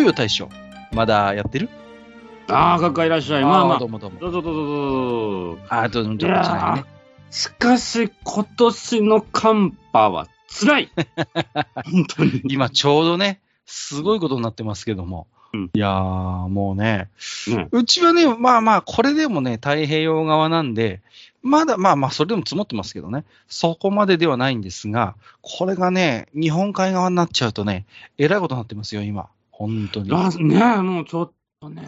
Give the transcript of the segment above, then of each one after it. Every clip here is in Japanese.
よいよ大将、まだやってる？ああ、学会いらっしゃい。まあまあ。どうもどうも。どうぞどうぞどうぞ。あーどうもどうもじゃないね。しかし、今年の寒波は辛い。本当に。今ちょうどね、すごいことになってますけども。うんいやー、もうね、ねうちはね、まあまあ、これでもね、太平洋側なんで、まだ、まあまあ、それでも積もってますけどね、そこまでではないんですが、これがね、日本海側になっちゃうとね、えらいことになってますよ、今。本当に。あねえ、もうちょっとね。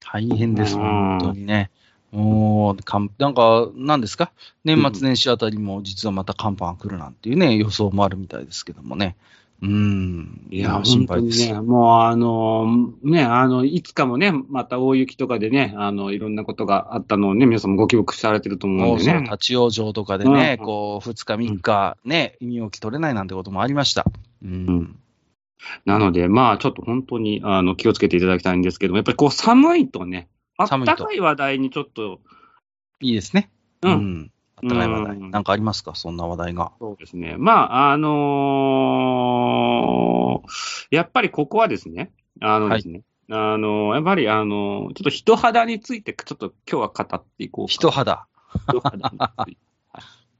大変です、うん本当にね。もう、かんなんか、なんですか？年末年始あたりも実はまた寒波が来るなんていうね、予想もあるみたいですけどもね。うーん。いや、心配です。にね、もうあの、ね、あの、いつかもね、また大雪とかでね、あの、いろんなことがあったのをね、皆さんもご記憶されてると思もうんそう、でね。立ち往生とかでね、うんこう、2日3日ね、身動き取れないなんてこともありました。うん。うんなので、まあ、ちょっと本当に、あの、気をつけていただきたいんですけども、やっぱりこう、寒いとね、あったかい話題にちょっと、いいですね。うんん。あったかい話題。うんなんかありますか？そんな話題が。そうですね。まあ、あのーやっぱりここはですね、あのですね、あのやっぱりあのちょっと人肌について、ちょっと今日は語っていこうか。人肌。人肌について。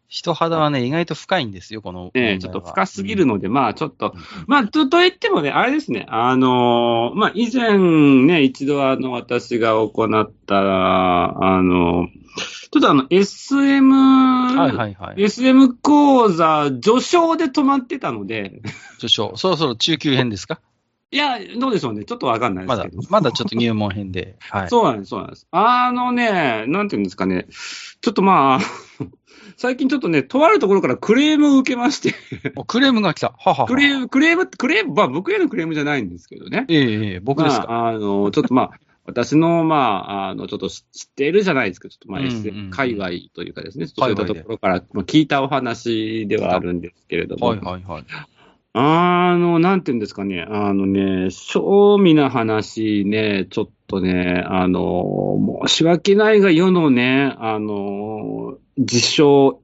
人肌はね、意外と深いんですよ、この問題は。ね、ちょっと深すぎるので、まあちょっと、うん。まあ、と、と言ってもね、あれですね、あのーまあ以前ね、一度あの、私が行った、あのちょっとあの、SM、はいはいはい。SM 講座、序章で止まってたので、序章。そろそろ中級編ですか？いや、どうでしょうね。ちょっとわかんないでますだけど。、まだちょっと入門編で。はい。そうなんです、そうなんです。あのね、なんていうんですかね。ちょっとまあ、最近ちょっとね、とあるところからクレームを受けまして、おクレームが来た。ははは。クレーム、クレーム、クレーム、まあ僕へのクレームじゃないんですけどね。ええええ、僕ですか。まあ、あの、ちょっとまあ、私の、まあ、あの、ちょっと知知っているじゃないですけど、ちょっとまあ、うんうん SM 界隈というかですね、そういったところから、まあ、聞いたお話ではあるんですけれども、はいはいはい。あの、なんていうんですかね、あのね、賞味な話ね、ちょっとね、あの、申し訳ないが世のね、あの、自称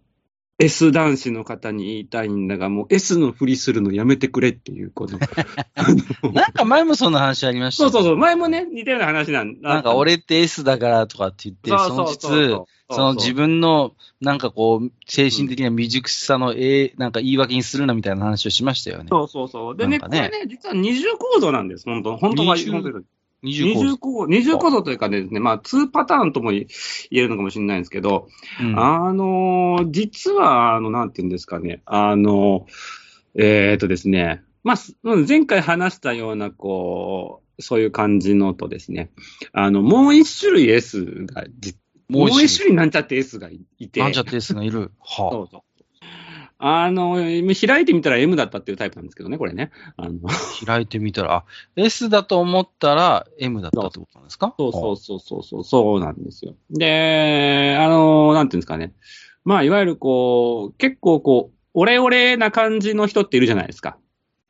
S 男子の方に言いたいんだが、もう S のふりするのやめてくれっていうこの なんか前もそんな話ありましたね。そうそうそう、前もね、似たような話なんなんか俺って S だからとかって言って、その実、その自分のなんかこう、精神的な未熟さの、ええなんか言い訳にするなみたいな話をしましたよね。そうそうそう。でね、ね。これね、実は二重構造なんです、本当。本当は、本当に二重構造。構二重構造というかね、まあ、2パターンとも言えるのかもしれないんですけど、うんあのー実は、あの、なんていうんですかね、あの、えっ、とですね、まあ、前回話したような、こう、そういう感じのとですね、あの、もう一種類 S がじ、もう一種類なんちゃって S がいいて、なんちゃって S がいる。はそうそう。あの、開いてみたら M だったっていうタイプなんですけどね、これね。あのあ。開いてみたら、あ、S だと思ったら M だったってことなんですか？そうそうそうそうそう、そうなんですよ。で、あの、なんていうんですかね。まあ、いわゆるこう、結構こう、オレオレな感じの人っているじゃないですか。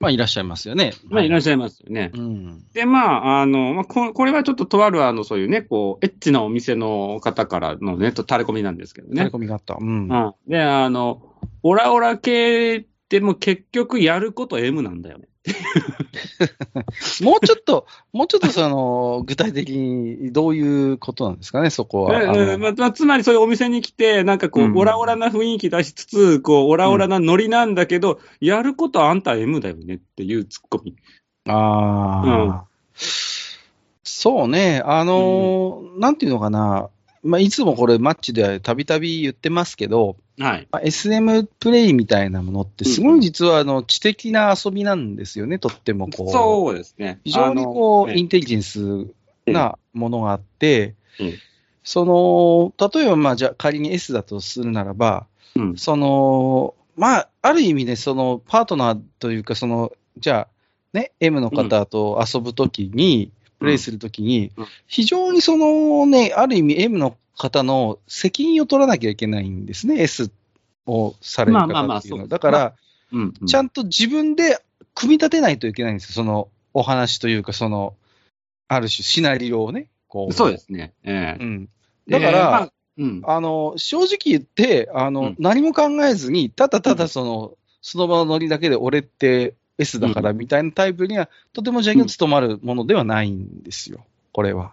まあいらっしゃいますよね。まあ、いらっししゃいますよね。ゃうん。で、まあ、あの、まあ、ここれはちょっととある、あの、そういうね、こう、エッチなお店の方からのね、と垂れ込みなんですけどねタレ。コミがあった。うん。うん。で、あの、オラオラ系っても結局やること M なんだよね。もうちょっと、もうちょっとその、具体的にどういうことなんですかね、そこは。ええまあまあつまりそういうお店に来て、なんかこう、うんオラオラな雰囲気出しつつ、こう、オラオラなノリなんだけど、やることあんた M だよねっていうツッコミ。ああ、そうね、あのーなんていうのかな、まあ、いつもこれ、マッチでたびたび言ってますけど、はい。まあ SM プレイみたいなものって、すごい実はあの知的な遊びなんですよね、とってもこう。そうですね。非常にこう、インテリジェンスなものがあって、うんその、例えばまあじゃあ仮に S だとするならば、うんその、まあ、ある意味ね、その、パートナーというか、その、じゃあ、ね、M の方と遊ぶときに、プレイするときに、うん非常にそのね、ある意味 M の方の責任を取らなきゃいけないんですね、S をされる方っていうのは。まあまあまあそうだから、うん、うん。ちゃんと自分で組み立てないといけないんですよ、そのお話というか、その、ある種シナリオをね、こう。そうですね。ええうん。だから、まあうん。あの、正直言って、あの、うん何も考えずに、ただただその、その場のノリだけで俺って S だからみたいなタイプには、とても邪気の務まるものではないんですよ、これは。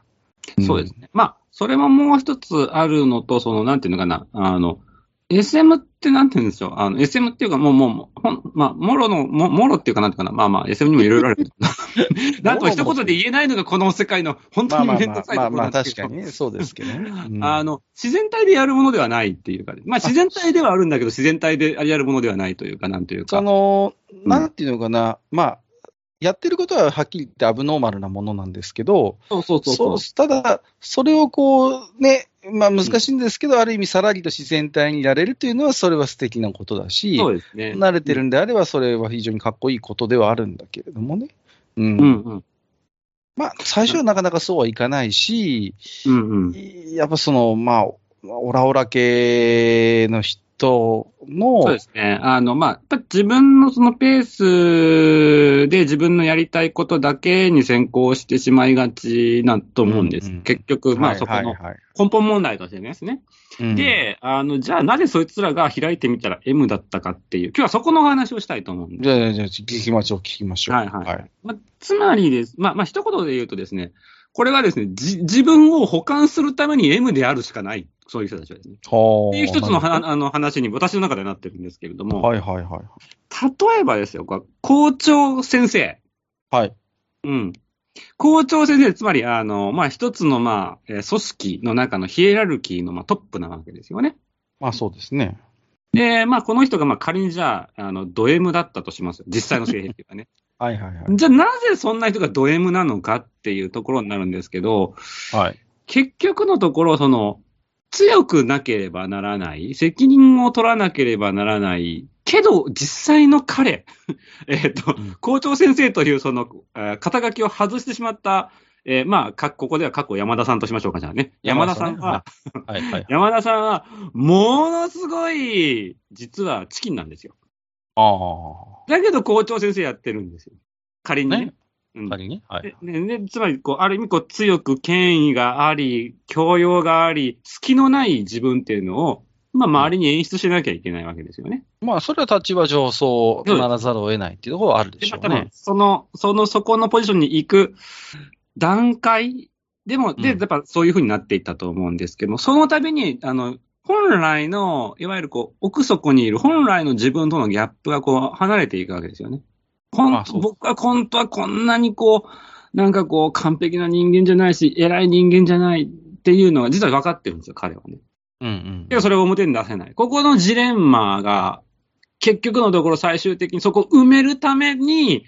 そうですね。まあ、それももう一つあるのと、その、なんていうのかな、あの、SM ってなんて言うんでしょう？あの、SM っていうか、もう、もう、ほん、まあ、もろの、も、もろっていうかなんていうかな？まあまあ、SM にもいろいろあるけど。なんと一言で言えないのがこの世界の本当まあまあに面倒くさいまあまあまあ、ところなんですけど。確かにね、そうですけどね。うんあの、自然体でやるものではないっていうか、まあ自然体ではあるんだけど、自然体でやるものではないというか、なんというか。その、んなんていうのかな、まあ、やってることははっきり言ってアブノーマルなものなんですけど、そうそうそうそう。ただ、それをこう、ね、まあ難しいんですけど、ある意味さらりと自然体にいられるというのは、それは素敵なことだし、そうですね。慣れてるんであれば、それは非常にかっこいいことではあるんだけれどもね。うん。うんうん。まあ、最初はなかなかそうはいかないし、うんうん。やっぱその、まあ、オラオラ系の人の、そうですね。あの、まあ、やっぱ自分のそのペースで自分のやりたいことだけに先行してしまいがちなと思うんです。うんうん結局、まあはいそこのはいはい根本問題としてですね。うんで、あの、じゃあなぜそいつらが開いてみたら M だったかっていう、今日はそこのお話をしたいと思うんです。じゃあ、じゃあ、聞きましょう、聞きましょう。はいはいまあ、つまりです。まあ、まあ、一言で言うとですね、これはですね、じ自分を補完するために M であるしかない。そういう人たちはですね。はあ。っていう一つのははあの話に私の中でなってるんですけれども、はいはいはい。例えばですよ、校長先生。はい。うん。校長先生、つまり、あの、まあ、一つの、まあ、えー組織の中のヒエラルキーの、まあ、トップなわけですよね。まあそうですね。で、まあ、この人が、まあ、仮にじゃあ、あの、ド M だったとしますよ。実際の性癖がね。はいはいはい。じゃあ、なぜそんな人がド M なのかっていうところになるんですけど、はい。結局のところ、その、強くなければならない、責任を取らなければならない、けど、実際の彼、えっと、うん校長先生というその、えー肩書きを外してしまった、えーまあ、かここでは過去山田さんとしましょうか、じゃあね。山田さんは。山田さんは、ものすごい、実はチキンなんですよ。あだけど校長先生やってるんですよ。仮にね。ねうんあ。仮にはい。でででつまりこう、ある意味こう、強く権威があり、教養があり、隙のない自分っていうのを、まあ、周りに演出しなきゃいけないわけですよね。まあ、それは立場上そうならざるを得ないっていうところはあるでしょうね。その、その、そこのポジションに行く段階でも、で、うんやっぱそういうふうになっていったと思うんですけども、その度に、あの、本来の、いわゆるこう、奥底にいる本来の自分とのギャップがこう、離れていくわけですよね。あそう僕は本当はこんなにこう、なんかこう、完璧な人間じゃないし、偉い人間じゃないっていうのが実は分かってるんですよ、彼はね。うんうん。けどそれを表に出せない。ここのジレンマが、結局のところ最終的にそこを埋めるために、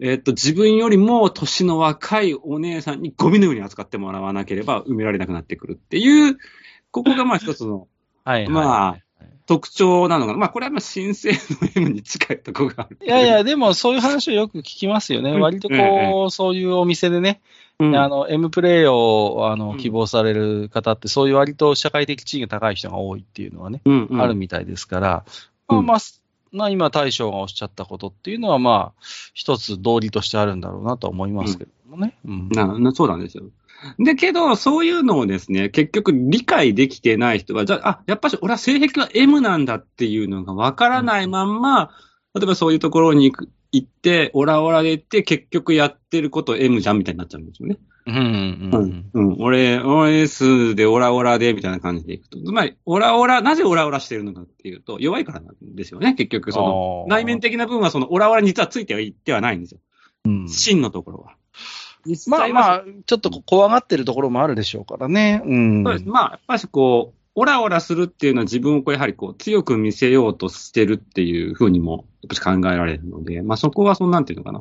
えっと、自分よりも年の若いお姉さんにゴミのように扱ってもらわなければ埋められなくなってくるっていう、ここがまあ一つのはいはい。まあ特徴なのかな。まあこれはまあ神聖の M に近いところがある。いやいや、でもそういう話をよく聞きますよね。うん割とえこう、そういうお店でね、うん、あの、M プレイをあうんの希望される方って、そういう割と社会的地位が高い人が多いっていうのはね、うんうんあるみたいですから、うんまあまあ、まあ、今大将がおっしゃったことっていうのは、まあ、一つ道理としてあるんだろうなとは思いますけどもね。うん。ななそうなんですよ。で、けど、そういうのをですね、結局理解できてない人は、じゃあ、あ、やっぱし俺は性癖は M なんだっていうのがわからないまんま、例えばそういうところに行く行って、オラオラで行って、結局やってること M じゃんみたいになっちゃうんですよね。うんうんうん。うん。俺、OS でオラオラでみたいな感じでいくと。つまり、オラオラ、なぜオラオラしてるのかっていうと、弱いからなんですよね、結局。その、内面的な部分はそのオラオラに実はついてはいってはないんですよ。うん真のところは。実まあまあ、ちょっと怖がってるところもあるでしょうからね。うん。そうです。まあ、やっぱしこう、オラオラするっていうのは自分をこう、やはりこう、強く見せようとしてるっていうふうにも、考えられるので、まあそこはそんなんていうのかな。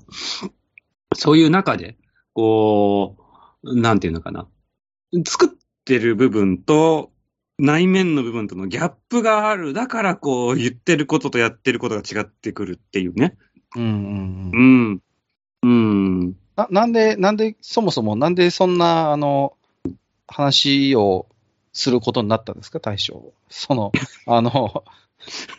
そういう中で、こう、なんていうのかな。作ってる部分と、内面の部分とのギャップがある。だからこう言ってることとやってることが違ってくるっていうね。うんうんうん。うん。うん。ななんで、なんで、そもそも、なんでそんな、あの、話をすることになったんですか、大将。その、あの、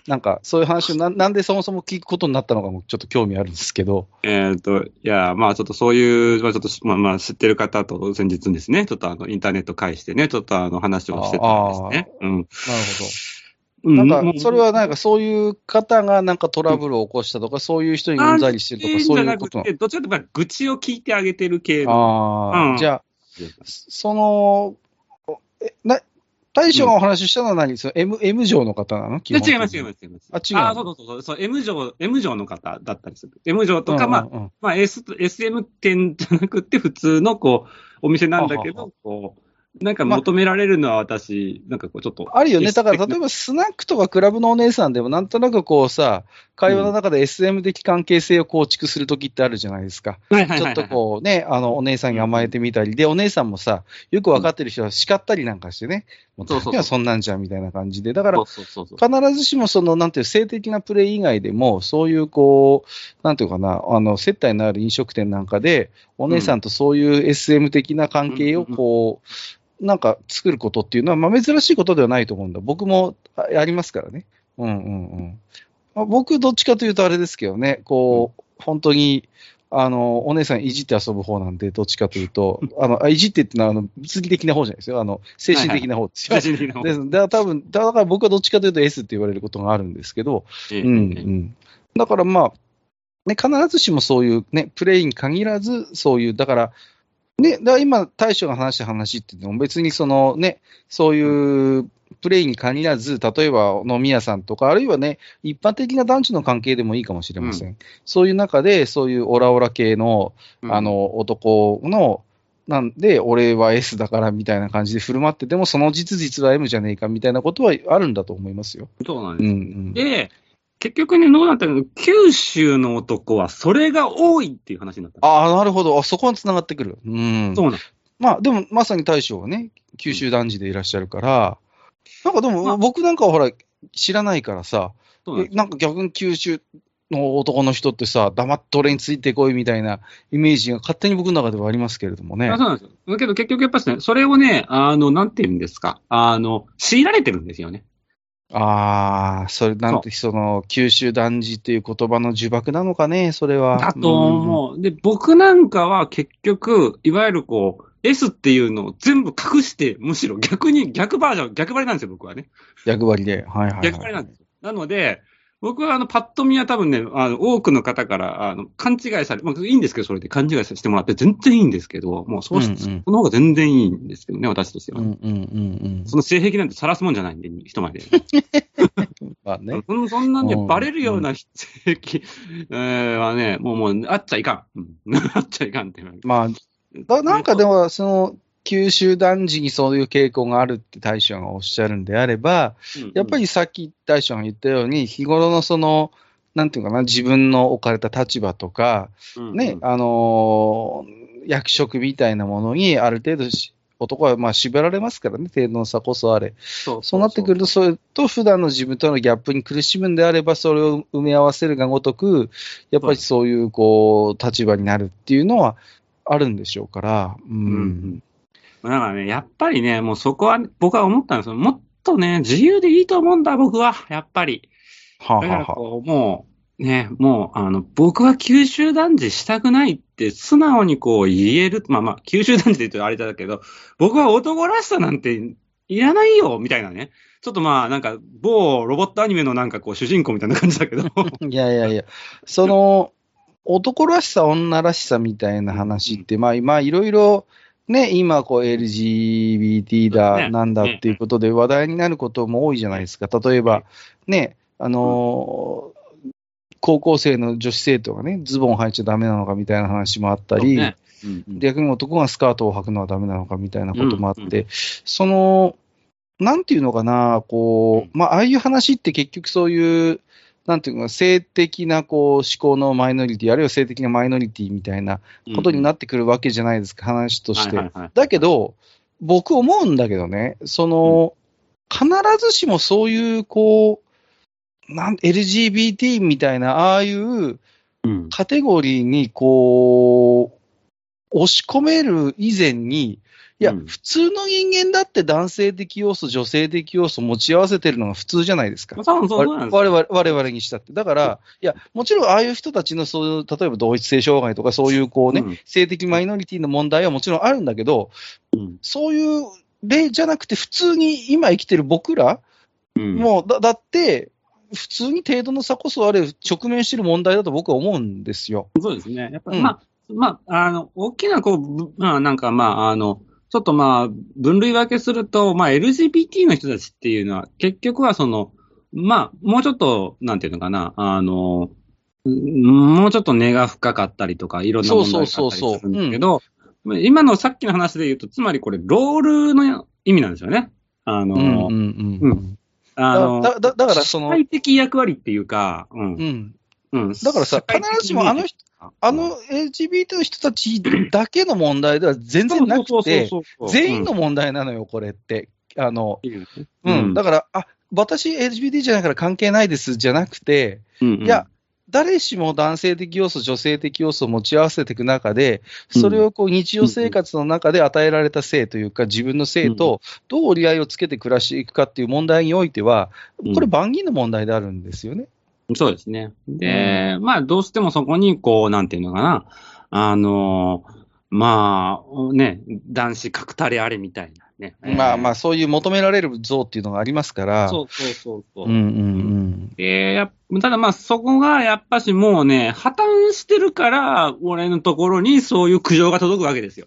なんか、そういう話をな、なんでそもそも聞くことになったのかもちょっと興味あるんですけど。えっ、と、いや、まあちょっとそういう、まあちょっと、まあまあ知ってる方と先日ですね、ちょっとあの、インターネット介してね、ちょっとあの、話をしてたんですね。うん。なるほうど。なんか、それはなんかそういう方がなんかトラブルを起こしたとか、そういう人にうんざりしてるとか、そういうことどっちかというと愚痴を聞いてあげてる系の。ああ、うん。じゃあ、その、え、な、大将がお話ししたのは何？その M、M 上の方なの？違います、違います、違います。あ違うの？あ、そうそうそう。そう、M 上、M 上の方だったりする。M 上とか、まあ、うんうんうん。まあ、S、SM 店じゃなくて、普通の、こう、お店なんだけど、こう、なんか求められるのは私、なんかこう、ちょっと。あるよね。だから、例えばスナックとかクラブのお姉さんでも、なんとなくこうさ、会話の中で SM 的関係性を構築するときってあるじゃないですか。はいはいはいはいちょっとこうね、あの、お姉さんに甘えてみたり、で、お姉さんもさ、よくわかってる人は叱ったりなんかしてね、もうそうそうそう時はそんなんじゃんみたいな感じで。だからそ、うそうそうそう。必ずしもその、なんていう、性的なプレイ以外でも、そういうこう、なんていうかな、あの、接待のある飲食店なんかで、お姉さんとそういう SM 的な関係をこう、なんか作ることっていうのは、まあ珍しいことではないと思うんだ。僕もあやりますからね。うんうんうん。まあ、僕、どっちかというとあれですけどね、こう、本当に、あの、お姉さんいじって遊ぶ方なんで、どっちかというと、あの、あいじってってのは、あの、物理的な方じゃないですよ。あの、精神的な方ですよ。精神的な方ですだから多分、だから僕はどっちかというと S って言われることがあるんですけど、ええうんうん。だからまあ、ね、必ずしもそういうね、プレイに限らず、そういう、だから、ね、だから今、大将が話した話ってのも別にそのね、そういうプレイに限らず、例えば飲み屋さんとか、あるいはね、一般的な男女の関係でもいいかもしれません。そういう中で、そういうオラオラ系の、うんあ、の、男の、なんで、俺は S だからみたいな感じで振る舞ってても、その実実は M じゃねえかみたいなことはあるんだと思いますよ。うそうなんです。んうん。で、結局ね、どうなったの九州の男はそれが多いっていう話になった。ああ、なるほど。あそこに繋がってくる。うん。そうなんまあ、でも、まさに大将はね、九州男児でいらっしゃるから、なんかでまも、あ僕なんかはほら、知らないからさ、なんか逆に九州の男の人ってさ、黙って俺についてこいみたいなイメージが勝手に僕の中ではありますけれどもねあ。そうなんですよ。だけど結局やっぱりね、それをね、あの、なんて言うんですか、あの、強いられてるんですよね。ああ、それなんて、その、九州男児っていう言葉の呪縛なのかね、それは。だと思う。で、僕なんかは結局、いわゆるこう、S っていうのを全部隠して、むしろ逆に、逆バージョン、逆張りなんですよ、僕はね。うん。役割で。はいはい、はい。逆張りなんですよ。なので、僕はあの、パッと見は多分ね、あの、多くの方から、あの、勘違いされ、まあ、いいんですけど、それで勘違いさせてもらって全然いいんですけど、もうそうし、うんうんその方が全然いいんですけどね、私としては。うんうんうんうん。その性癖なんて晒すもんじゃないんで、人前で。まあね。そんそんなんでうんバレるような性癖、えーはね、もうもう、あっちゃいかん。うん、あっちゃいかんって。まあ、だなんかでも、その、九州男児にそういう傾向があるって大将がおっしゃるんであれば、やっぱり、りさっき大将が言ったように、日頃のその、なんていうかな、自分の置かれた立場とか、うんね、あのー役職みたいなものにある程度し、男はまあ縛られますからね、程度の差こそあれ。そそうなってくると、それと普段の自分とのギャップに苦しむんであれば、それを埋め合わせるがごとく、やっぱりそういう、こう、立場になるっていうのはあるんでしょうから、うん。うんだからね、やっぱりね、もうそこは、僕は思ったんですよ。もっとね、自由でいいと思うんだ、僕は。やっぱり。はあ、だかはあはらこう、もう、ね、もう、あの、僕は九州男児したくないって素直にこう言える。まあまあ、九州男児で言うとあれだけど、僕は男らしさなんていらないよ、みたいなね。ちょっとまあ、なんか、某ロボットアニメのなんかこう、主人公みたいな感じだけど。あ、いやいやいや、その、男らしさ、女らしさみたいな話って、まあ今、いろいろ、ね、今、こう、LGBT だ、ね。なんだっていうことで話題になることも多いじゃないですか。例えば、ね、あのー高校生の女子生徒がね、ズボン履いちゃダメなのかみたいな話もあったり、ね。うんうん。逆に男がスカートを履くのはダメなのかみたいなこともあって、その、なんていうのかな、こう、まあ、ああいう話って結局そういう、なんていうのか、性的なこう思考のマイノリティ、あるいは性的なマイノリティみたいなことになってくるわけじゃないですか、話として。はいはいはいだけど、僕思うんだけどね、その、必ずしもそういう、こう、なん、LGBT みたいな、ああいううん。カテゴリーに、こう、押し込める以前に、いや、うん普通の人間だって男性的要素、女性的要素持ち合わせてるのが普通じゃないですか。そうそうそうなんですよ我々我々にしたって。だから、いや、もちろんああいう人たちのそういう、例えば同一性障害とかそういうこうね、うん性的マイノリティの問題はもちろんあるんだけど、うんそういう例じゃなくて、普通に今生きてる僕ら、うん。もうだ、だって、普通に程度の差こそあれ、直面してる問題だと僕は思うんですよ。そうですね。やっぱ、うんまあ、まあ、あの、大きな、こうぶ、まあ、なんか、まあ、あの、ちょっとまあ、分類分けすると、まあ、LGBT の人たちっていうのは、結局はその、まあ、もうちょっと、なんていうのかな、あの、うんもうちょっと根が深かったりとか、いろんな問題があったりするんだけど、まあ今のさっきの話で言うと、つまりこれ、ロールの意味なんですよね。あの、うんうんうんうんあの、だだだからその社会的役割っていうか、うん。うん。うん。だからさ必ずしもあの人あの LGBT の人たちだけの問題では全然なくて、全員の問題なのよ、これって。あの、うん。うん。だから、あ、私 LGBT じゃないから関係ないですじゃなくて、うんいや、誰しも男性的要素、女性的要素を持ち合わせていく中で、それをこう日常生活の中で与えられた性というか、自分の性とどう折り合いをつけて暮らしていくかっていう問題においては、これ万銀の問題であるんですよね。そうですね。で、まあ、どうしてもそこに、こう、なんていうのかな、あの、まあ、ね、男子角垂れあれみたいなね。まあまあ、あ、そういう求められる像っていうのがありますから。そうそうそうそう。うんうんで、やっただまあ、そこがやっぱしもうね、破綻してるから、俺のところにそういう苦情が届くわけですよ。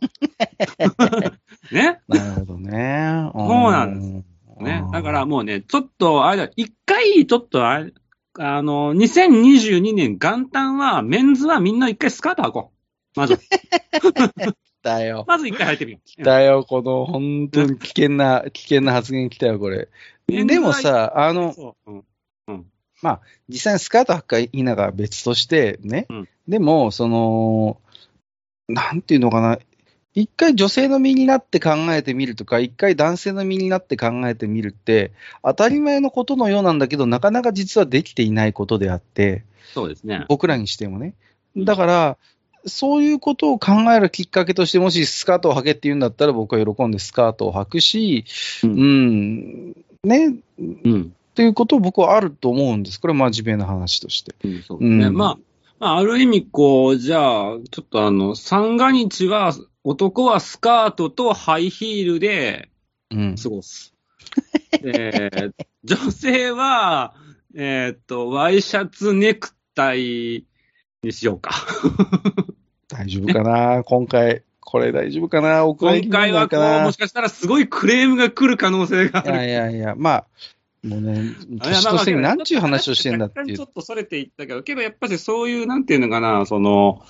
ね？うん。なるほどね。そうなんですね。だからもうね、ちょっと、あれだ、一回、ちょっとあれ、あの、2022年元旦は、メンズはみんな一回スカート履こう。まず、だよ。まず一回履いてみよう。だよ、この本当に危険な、危険な発言来たよ、これ。でもさ、あの、そううん実際にスカート履くか否かは別としてね、うんでも、その、なんていうのかな、一回女性の身になって考えてみるとか、一回男性の身になって考えてみるって、当たり前のことのようなんだけど、なかなか実はできていないことであって、そうですね。僕らにしてもね。だから、そういうことを考えるきっかけとして、もしスカートを履けって言うんだったら、僕は喜んでスカートを履くし、ううんん、ね、うん。っていうことを僕はあると思うんです。これは真面目な話として。うん、そうですね。うんまあ、まあ、ある意味、こう、じゃあ、ちょっとあの、三が日は、男はスカートとハイヒールでうん。過ごす。で、女性は、えーっと、ワイシャツネクタイにしようか。大丈夫かな？今回、これ大丈夫かな？お蔵入り今回はこう、もしかしたらすごいクレームが来る可能性があいやる。いやいや、まあ、もうね、年とせになんちゅう話をしてんだっていう若干ちょ。っとそれていったけど、けどやっぱりそういう、なんていうのかな、その、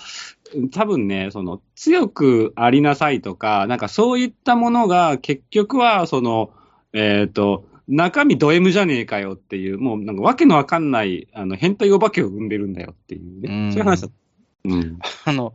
多分ね、その、強くありなさいとか、なんかそういったものが結局は、その、えっ、と、中身ド M じゃねえかよっていう、もうなんかわけのわかんない、あの、変態お化けを生んでるんだよっていうね。うんそういう話だ。うん。あの、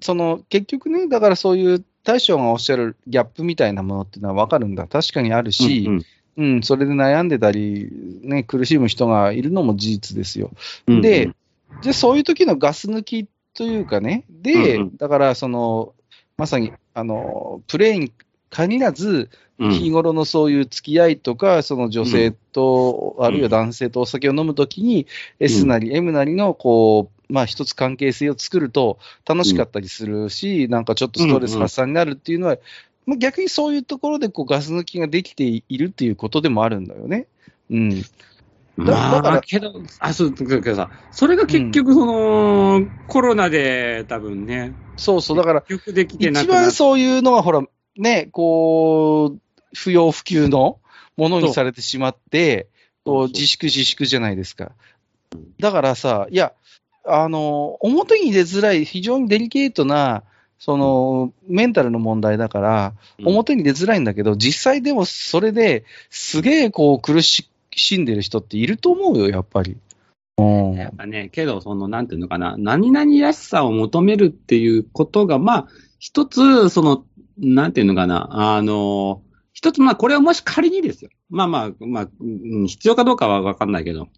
その、結局ね、だからそういう大将がおっしゃるギャップみたいなものっていうのはわかるんだ。確かにあるし、うんうん、それで悩んでたり、ね、苦しむ人がいるのも事実ですよ。うんでうんじゃあそういう時のガス抜きというかね、で、うんうん。だからその、まさに、あの、プレイに限らず、うん。日頃のそういう付き合いとか、その女性と、あるいは男性とお酒を飲むときに、S なり M なりの、こう、まあ一つ関係性を作ると楽しかったりするし、なんかちょっとストレス発散になるっていうのは、まあ逆にそういうところでこうガス抜きができているっていうことでもあるんだよね。うん。だまあ、けど、あ、そう、だけどさ、それが結局、その、コロナで多分ね、そうそう。だから、結局できてな一番そういうのがほら、ね、こう、不要不急のものにされてしまって、こう。自粛自粛じゃないですか。だからさ、いや、あの、表に出づらい、非常にデリケートな、その、メンタルの問題だから、うん。表に出づらいんだけど、実際でもそれですげえこう苦しんでる人っていると思うよ、やっぱり。うん。やっぱね、けど、その、なんていうのかな、何々らしさを求めるっていうことが、まあ、一つ、その、なんていうのかな、あの、一つ、まあ、これはもし仮にですよ。まあまあ、まあ、うん必要かどうかはわかんないけど、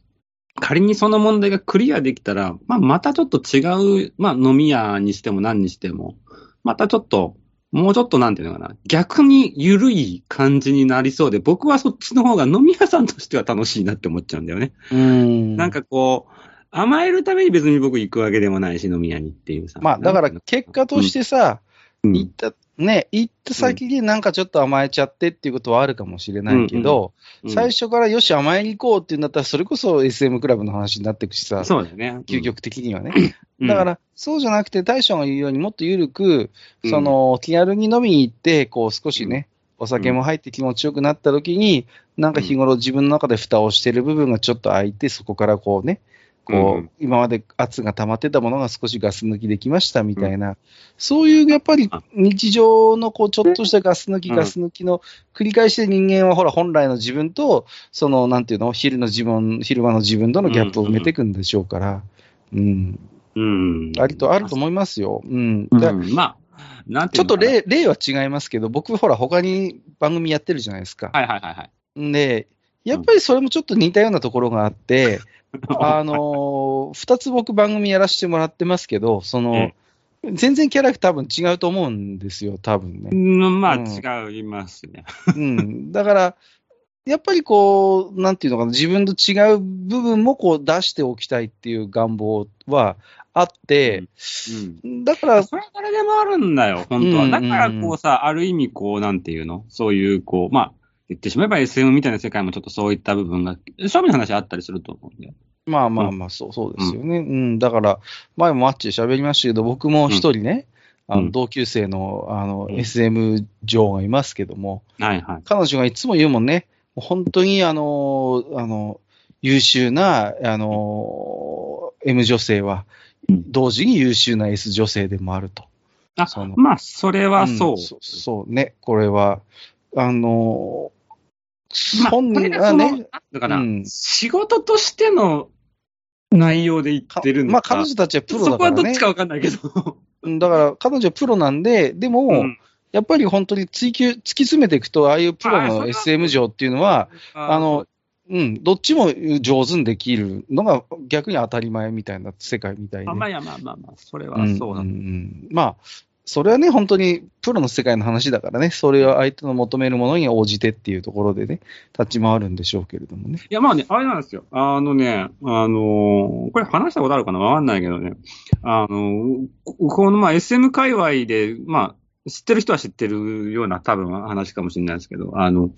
仮にその問題がクリアできたら、まあ、またちょっと違う、まあ、飲み屋にしても何にしても、またちょっと、もうちょっとなんていうのかな、逆に緩い感じになりそうで、僕はそっちの方が飲み屋さんとしては楽しいなって思っちゃうんだよね。うん。なんかこう、甘えるために別に僕行くわけでもないし、飲み屋にっていうさ。まあ、だから結果としてさ、うん、行った、ね、行った先になんかちょっと甘えちゃってっていうことはあるかもしれないけど、うん最初からよし甘えに行こうっていうんだったら、それこそ SM クラブの話になっていくしさ、そうだよね。究極的にはね。うん。だか、ら、そうじゃなくて、大将が言うようにもっと緩く、うん。その、気軽に飲みに行って、こう少しね、お酒も入って気持ちよくなった時に、なんか日頃自分の中で蓋をしてる部分がちょっと開いて、そこからこうね、こう、うん今まで圧が溜まってたものが少しガス抜きできましたみたいな、そういうやっぱりあ日常のこうちょっとしたガス抜き、うんガス抜きの繰り返しで人間はほら本来の自分と、そのなんていうの、昼の自分、昼間の自分とのギャップを埋めていくんでしょうから、うん、うん。ありと、あると思いますよ。うん。うん。だまあ、なんてちょっと例、例は違いますけど、僕ほら他に番組やってるじゃないですか。はいはいはいはい。んで、やっぱりそれもちょっと似たようなところがあって、あのー二つ僕番組やらせてもらってますけど、その、え全然キャラクター多分違うと思うんですよ、多分ね。うんまあ、うん違いますね。うん。だから、やっぱりこう、なんていうのかな、自分と違う部分もこう出しておきたいっていう願望はあって、うん。だから、それは誰でもあるんだよ、本当は。うんだから、こうさ、ある意味、こう、なんていうの？そういう、こう、まあ、言ってしまえば SM みたいな世界もちょっとそういった部分が、正味の話あったりすると思うんだよ。まあまあまあ、そう、そうですよね。うん、だから、前もマッチで喋りましたけど、僕も一人ね、あうんの、同級生の、あの、うん SM 女がいますけども、はいはい。彼女がいつも言うもんね、本当にあの、あの、優秀な、あの、M 女性は、うん同時に優秀な S 女性でもあると。あその、まあ、それはそう。んそそうね、これは、あの、その、はね、だから、うん仕事としての内容で言かってるのまあ彼女たちはプロだそこからねはどっち。かわかんないけど。うんだから、彼女はプロなんで、でも、うんやっぱり本当に追求、突き詰めていくと、ああいうプロの SM 上っていうのは、あの、うん、どっちも上手にできるのが逆に当たり前みたいな世界みたいで。まあまあまあまあまあ、それはうんそうなんだ。んんまあ、それはね、本当にプロの世界の話だからね、それは相手の求めるものに応じてっていうところでね、立ち回るんでしょうけれどもね。いや、まあね、あれなんですよ。あのね、あのーこれ話したことあるかな？わかんないけどね。あのーここの、まあ、SM 界隈で、まあ、知ってる人は知ってるような多分話かもしれないですけど、あの、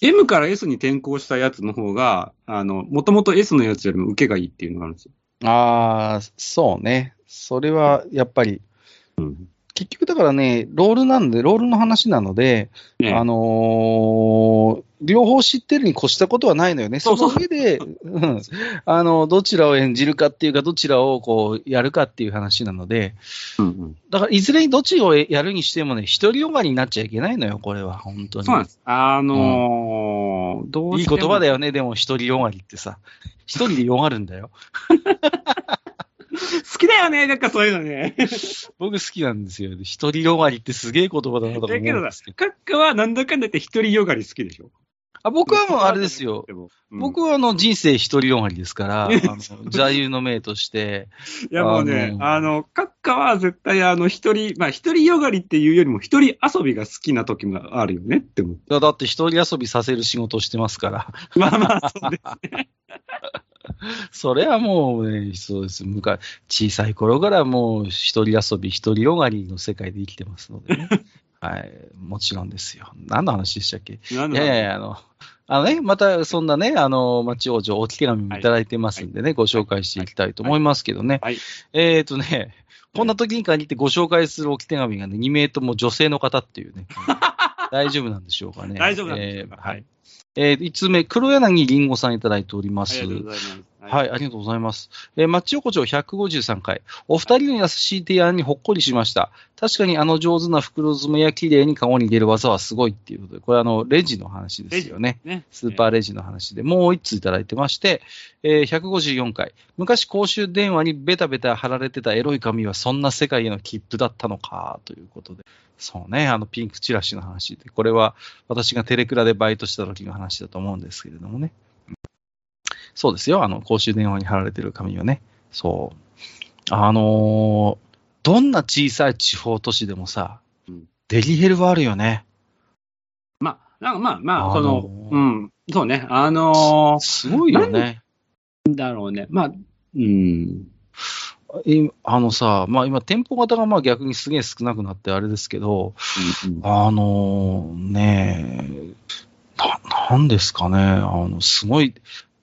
M から S に転校したやつの方が、あの、もともと S のやつよりも受けがいいっていうのがあるんですよ。ああ、そうね。それはやっぱり、うん。結局だからね、ロールなんで、ロールの話なので、ねあのー両方知ってるに越したことはないのよね。その上で、うんあの、どちらを演じるかっていうか、どちらをこう、やるかっていう話なので、うんうん。だから、いずれにどっちをやるにしてもね、独りよがりになっちゃいけないのよ、これは、本当に。そうなんです。あのーどういい言葉だよね、でも、独りよがりってさ。一人でよがるんだよ。好きだよね、なんかそういうのね。僕好きなんですよ。独りよがりってすげえ言葉だなとか思うんだけどですけど。カッカはなんだかんだ言って一人よがり好きでしょ？あ僕はもうあれですよ。うん。僕はあの人生独りよがりですから、あの座右の銘として、いやもうね、あのあの、カッカは絶対あの、一人、まあ一人よがりっていうよりも一人遊びが好きな時もあるよねって思って。いやだって一人遊びさせる仕事をしてますから、まあまあ、そうですね。それはもうね、そうです。昔、小さい頃からもう一人遊び、一人よがりの世界で生きてますのでね。はい、もちろんですよ。何の話でしたっけ？いやいやあの、あのね、またそんなね、あの、町王女、置き手紙もいただいてますんでね、ご紹介していきたいと思いますけどね。はい。えっ、ー、とね、こんな時に限ってご紹介する置き手紙がね、2名とも女性の方っていうね、大丈夫なんでしょうかね。大丈夫なんでしょうか？えーはい。えー、5つ目、黒柳りんごさんいただいております。ありがとうございます。はい、ありがとうございます。えー、マッチ横丁153回。お二人の優しい提案にほっこりしました。確かにあの上手な袋詰めや綺麗に顔に入れる技はすごいっていうことで、これあの、レジの話ですよね。ね。スーパーレジの話で、もう一通いただいてまして、えー154回。昔公衆電話にベタベタ貼られてたエロい紙はそんな世界への切符だったのか、ということで。そうね、あのピンクチラシの話で。これは私がテレクラでバイトした時の話だと思うんですけれどもね。そうですよ、あの公衆電話に貼られてる紙はね。そう。あのーどんな小さい地方都市でもさ、うんデリヘルはあるよね。まあ、なんかまあまあ、あのーその、うん、そうね、あのすごいよね。ー、だろうね、まあ、うん、いあのさ、まあ今、店舗型がまあ逆にすげえ少なくなってあれですけど、うんあのねな、なんですかね、あの、すごい、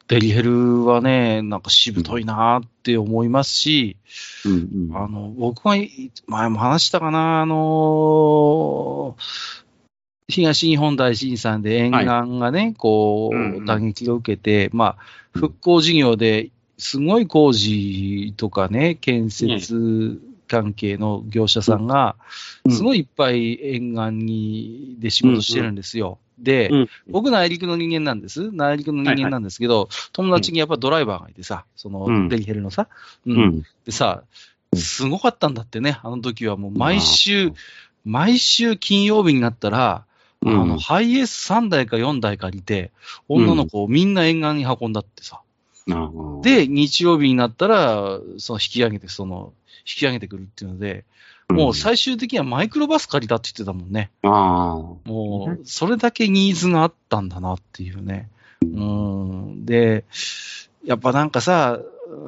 デリヘルはね、なんかしぶといなって思いますし、うん、うん、あの、僕がい前も話したかな、あの東日本大震災で沿岸がね、こうんうん。う、打撃を受けて、まあ、復興事業ですごい工事とかね、建設関係の業者さんが、うん。すごいいっぱい沿岸にで仕事してるんですよ。で、うん。僕内陸の人間なんです。内陸の人間なんですけど、友達にやっぱドライバーがいてさ、そのうん。デリヘルのさ、ううん。ん、でさ、すごかったんだってね、あの時はもう毎う週ん、毎週金曜日になったら、あうん。の、ハイエース3台か4台借りて、女の子をみんな沿岸に運んだってさ。ああ、で、日曜日になったら、その引き上げて、その、引き上げてくるっていうので、もう最終的にはマイクロバス借りたって言ってたもんね。ああ、もう、それだけニーズがあったんだなっていうね。うん。で、やっぱなんかさ、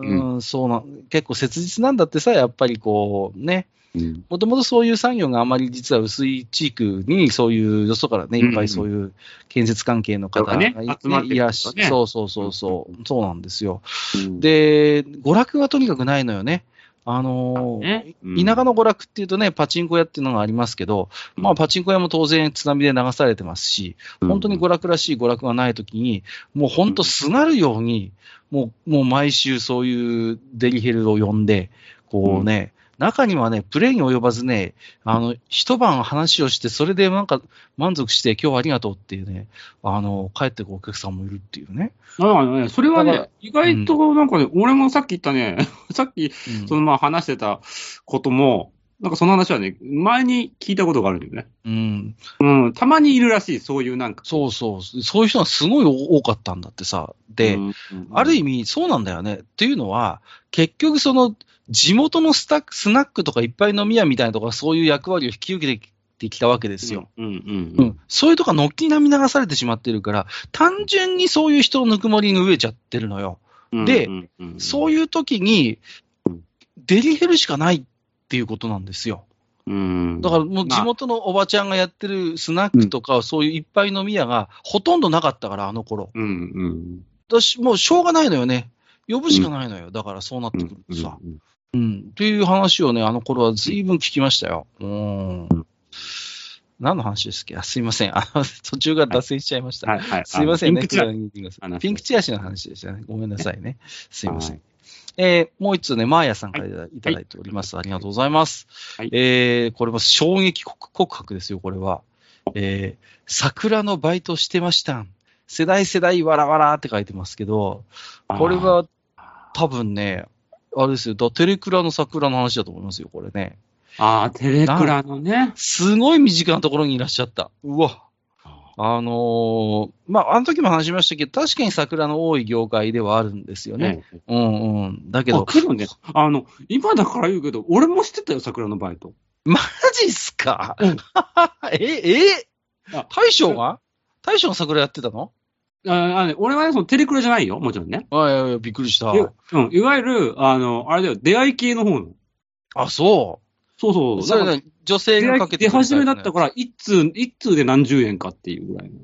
うん、そうな、結構切実なんだってさ、やっぱりこう、ね、うん、もともとそういう産業があまり実は薄い地区に、そういうよそからね、いっぱいそういう建設関係の方がねい,、集まってるいらっしゃねそうそうそうそう、そうなんですよ。うん、で、娯楽はとにかくないのよね。あのーね。うん。田舎の娯楽っていうとね、パチンコ屋っていうのがありますけど、まあパチンコ屋も当然津波で流されてますし、本当に娯楽らしい娯楽がないときに、もう本当すがるように、もう、もう毎週そういうデリヘルを呼んで、こうね、中にはね、プレイに及ばずね、あの、一晩話をして、それでなんか満足して、今日はありがとうっていうね、あの、帰ってくお客さんもいるっていうね。ああね、それはね、意外となんかね、俺もさっき言ったね、さっき、うんそのまあ話してたことも、なんかその話はね、前に聞いたことがあるんだよね。うん。うん、たまにいるらしい、そういうなんか。そうそう。そういう人がすごい多かったんだってさ。で、うん、ある意味そうなんだよね。っていうのは、結局その、地元のスタックスナックとかいっぱい飲み屋みたいなとか、そういう役割を引き受けてきたわけですよ。うん、うん、ううんん。そういうとこが軒並み流されてしまってるから、単純にそういう人のぬくもりに飢えちゃってるのよ。うん。でうん、うんそういう時にうん、デリヘルしかないっていうことなんですよ。うん。だからもう地元のおばちゃんがやってるスナックとか、そういういっぱい飲み屋がほとんどなかったから、あの頃。うん、うん。だし、もうしょうがないのよね。呼ぶしかないのよ。だからそうなってくるとさ。うんうん。っていう話をね、あの頃は随分聞きましたよ。うん。何の話ですっけ？あすいません。あの、途中から脱線しちゃいました。はい、はい。すいませんね。ピンクチラピンクチラシ話ピンクチラシの話でしたね。ごめんなさいね。すいません。はいえーもう一つね、マーヤさんからいただいております。ありがとうございます。はいえーこれは衝撃告告白ですよ、これは。えー桜のバイトしてました。世代世代わらわらって書いてますけど、これは多分ね、あれですよ、だテレクラの桜の話だと思いますよ、これね。ああ、テレクラのね。すごい身近なところにいらっしゃった。うわ。あのーまあ、あの時も話しましたけど、確かに桜の多い業界ではあるんですよね。ね。うんうん。だけあ、ど、ね、あの、今だから言うけど、俺も知ってたよ、桜のバイト。マジっすか、うん え、え？あ大将が？大将が桜やってたの？ああね、俺はね、そのテレクラじゃないよ、もちろんね。あいやいや、びっくりしたうん、いわゆる、あの、あれだよ、出会い系の方の。あ、そ。そうそうう。それだからね、女性がかけてくる始めだったから、一通、一通で何十円かっていうぐらいの。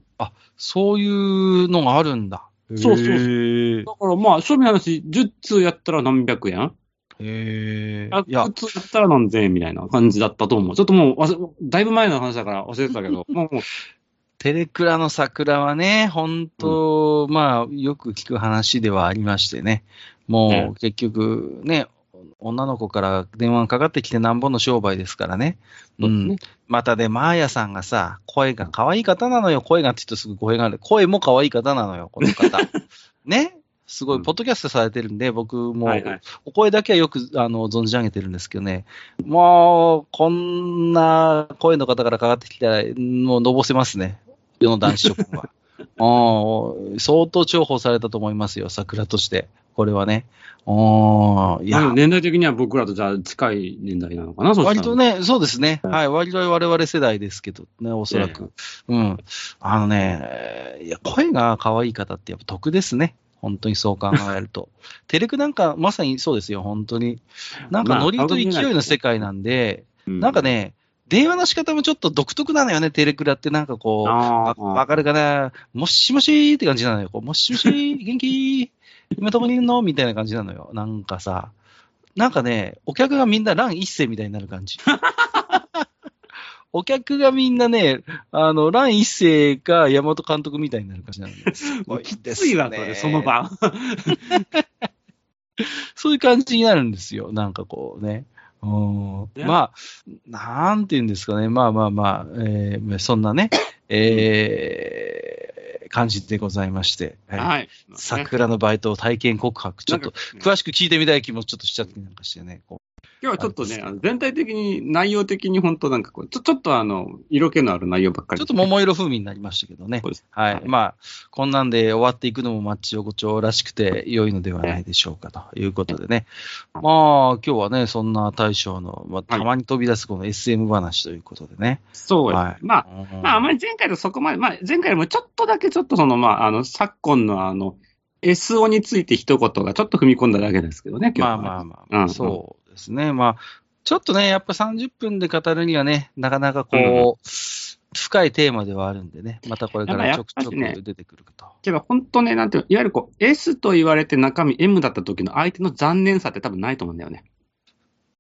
そういうのがあるんだ。そうそうそうだからまあ、正味の話、10通やったら何百円？へーいや ?100、通やったら何千円みたいな感じだったと思う。ちょっともうだいぶ前の話だから忘れてたけど、もう、テレクラの桜はね、本当、まあ、よく聞く話ではありましてね。もねう、結局、ね、女の子から電話がかかってきてなんぼの商売ですからね。うん。またで、マーヤさんがさ、声が可愛い方なのよ。声がって言うとすぐ声がある。声も可愛い方なのよ、この方。ね？すごい、うんポッドキャストされてるんで、僕も。お声だけはよく、あの、存じ上げてるんですけどね。もう、こんな声の方からかかってきたら、もうのぼせますね。世の男子諸君は。うん相当重宝されたと思いますよ、桜として。これはね。うんいや年代的には僕らとじゃあ近い年代なのかな、割と。ね、そうですね。はい。割と我々世代ですけどね、おそらく。うん。あのね、いや、声が可愛い方ってやっぱ得ですね。本当にそう考えると。テレクなんかまさにそうですよ、本当に。なんかまあノリと勢いの世界なんで、うんなんか、ね、電話の仕方もちょっと独特なのよね、テレクラってなんかこう、わかるかなもしもしーって感じなのよ。こうもしもしー、元気今どこにいるの？みたいな感じなのよ。なんかさ、なんかね、お客がみんな乱一世みたいになる感じ。お客がみんなね、あの、乱一世か山本監督みたいになる感じなのよ。すごいきついわ、そねれ、その場。そういう感じになるんですよ。なんかこうね。うんねまあ、なんていうんですかね。まあまあまあ、えーそんなね、えー感じでございまして。はいはい。桜のバイト体験告白、ちょっと詳しく聞いてみたい気もちょっとしちゃってなんかしてね。こ今日はちょっとね、あの全体的に、内容的に本当なんかこう、ちょ、ちょっとあの、色気のある内容ばっかり。うちょっと桃色風味になりましたけどねそう。です。はい。まあ、こんなんで終わっていくのもマッチ横丁らしくて良いのではないでしょうかということでね。まあ、今日はね、そんな大将の、まあ、たまに飛び出すこの SM 話ということでね。そうです。はいまあ、うんまあ、あまり前回とそこまで、まあ、前回よりもちょっとだけちょっとその、まあ、あの、昨今のあの、SO について一言がちょっと踏み込んだだけですけどね、今日は。まあまあまあ、うんそうですね。まあ、ちょっとね、やっぱ30分で語るにはね、なかなかこう、深いテーマではあるんでね、またこれからちょくちょく出てくるかと。けど、本当ね、なんていうの、いわゆるこう、S と言われて中身 M だった時の相手の残念さって多分ないと思うんだよね。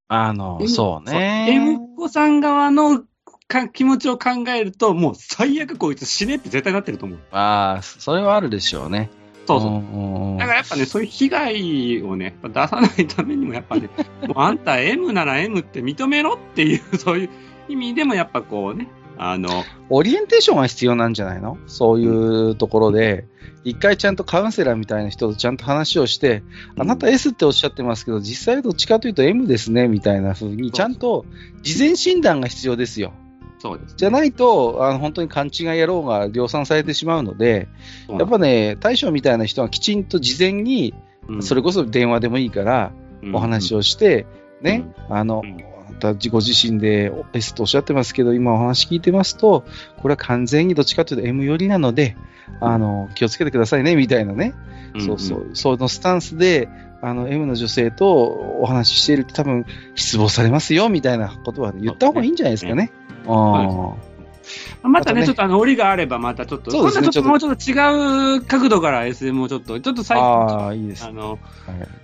あの、M そうね。M 子さん側のか気持ちを考えると、もう最悪こいつ死ねって絶対なってると思う。ああ、それはあるでしょうね。そうそう。だからやっぱね、そういう被害をね、出さないためにもやっぱね、もうあんた M なら M って認めろっていう、そういう意味でもやっぱこうね、あの、オリエンテーションが必要なんじゃないの？そういうところで、一回ちゃんとカウンセラーみたいな人とちゃんと話をして、あなた S っておっしゃってますけど、実際はどっちかというと M ですね、みたいな風に、ちゃんと事前診断が必要ですよ。そうです。じゃないと、あの本当に勘違い野郎が量産されてしまうので、やっぱね、大将みたいな人はきちんと事前に、うんそれこそ電話でもいいから、お話をして、ね、あの、うんあなたご自身で S とおっしゃってますけど、今お話聞いてますと、これは完全にどっちかというと M 寄りなので、あの、気をつけてくださいね、みたいなね。うんそうそう。そのスタンスで、あの、M の女性とお話ししていると多分、失望されますよ、みたいなことは言った方がいいんじゃないですかね。あまたね、ねちょっとあの、折があればまたちょっと、そうですね今度はちょっともうちょっと違う角度から SM をちょっと、ちょっとあ最近、ああ、いいですね。あの、はい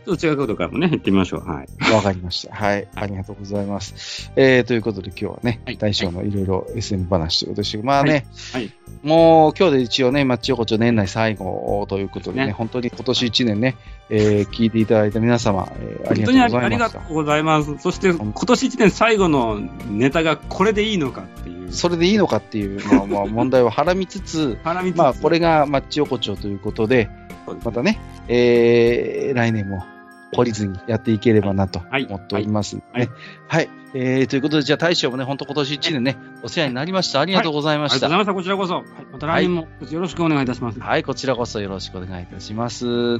ちょっと違う角度からもね、行ってみましょう。はい。わかりました。はい。ありがとうございます。えー、ということで今日はね、はい大将のいろいろ SM 話ということでしたけど、まあね、はいはいもう今日で一応ね、マッチ横丁年内最後ということでね、ね本当に今年1年ね、えー、聞いていただいた皆様、えーあり本がとうありが。とうございます。そして、今年1年最後のネタがこれでいいのかっていう。それでいいのかっていう、まあ、まあ問題をはらみつつ、つつまあ、これがマッチ横丁ということで、またね、えー、来年も懲りずにやっていければなとはい思っておりますんでね。はいはい。えー、ということで、じゃあ大将もね、本当今年1年ね、お世話になりました。ありがとうございました。ありがとうございました。こちらこそ。はい、また来年もよろしくお願いいたします。はい、こちらこそよろしくお願いいたします。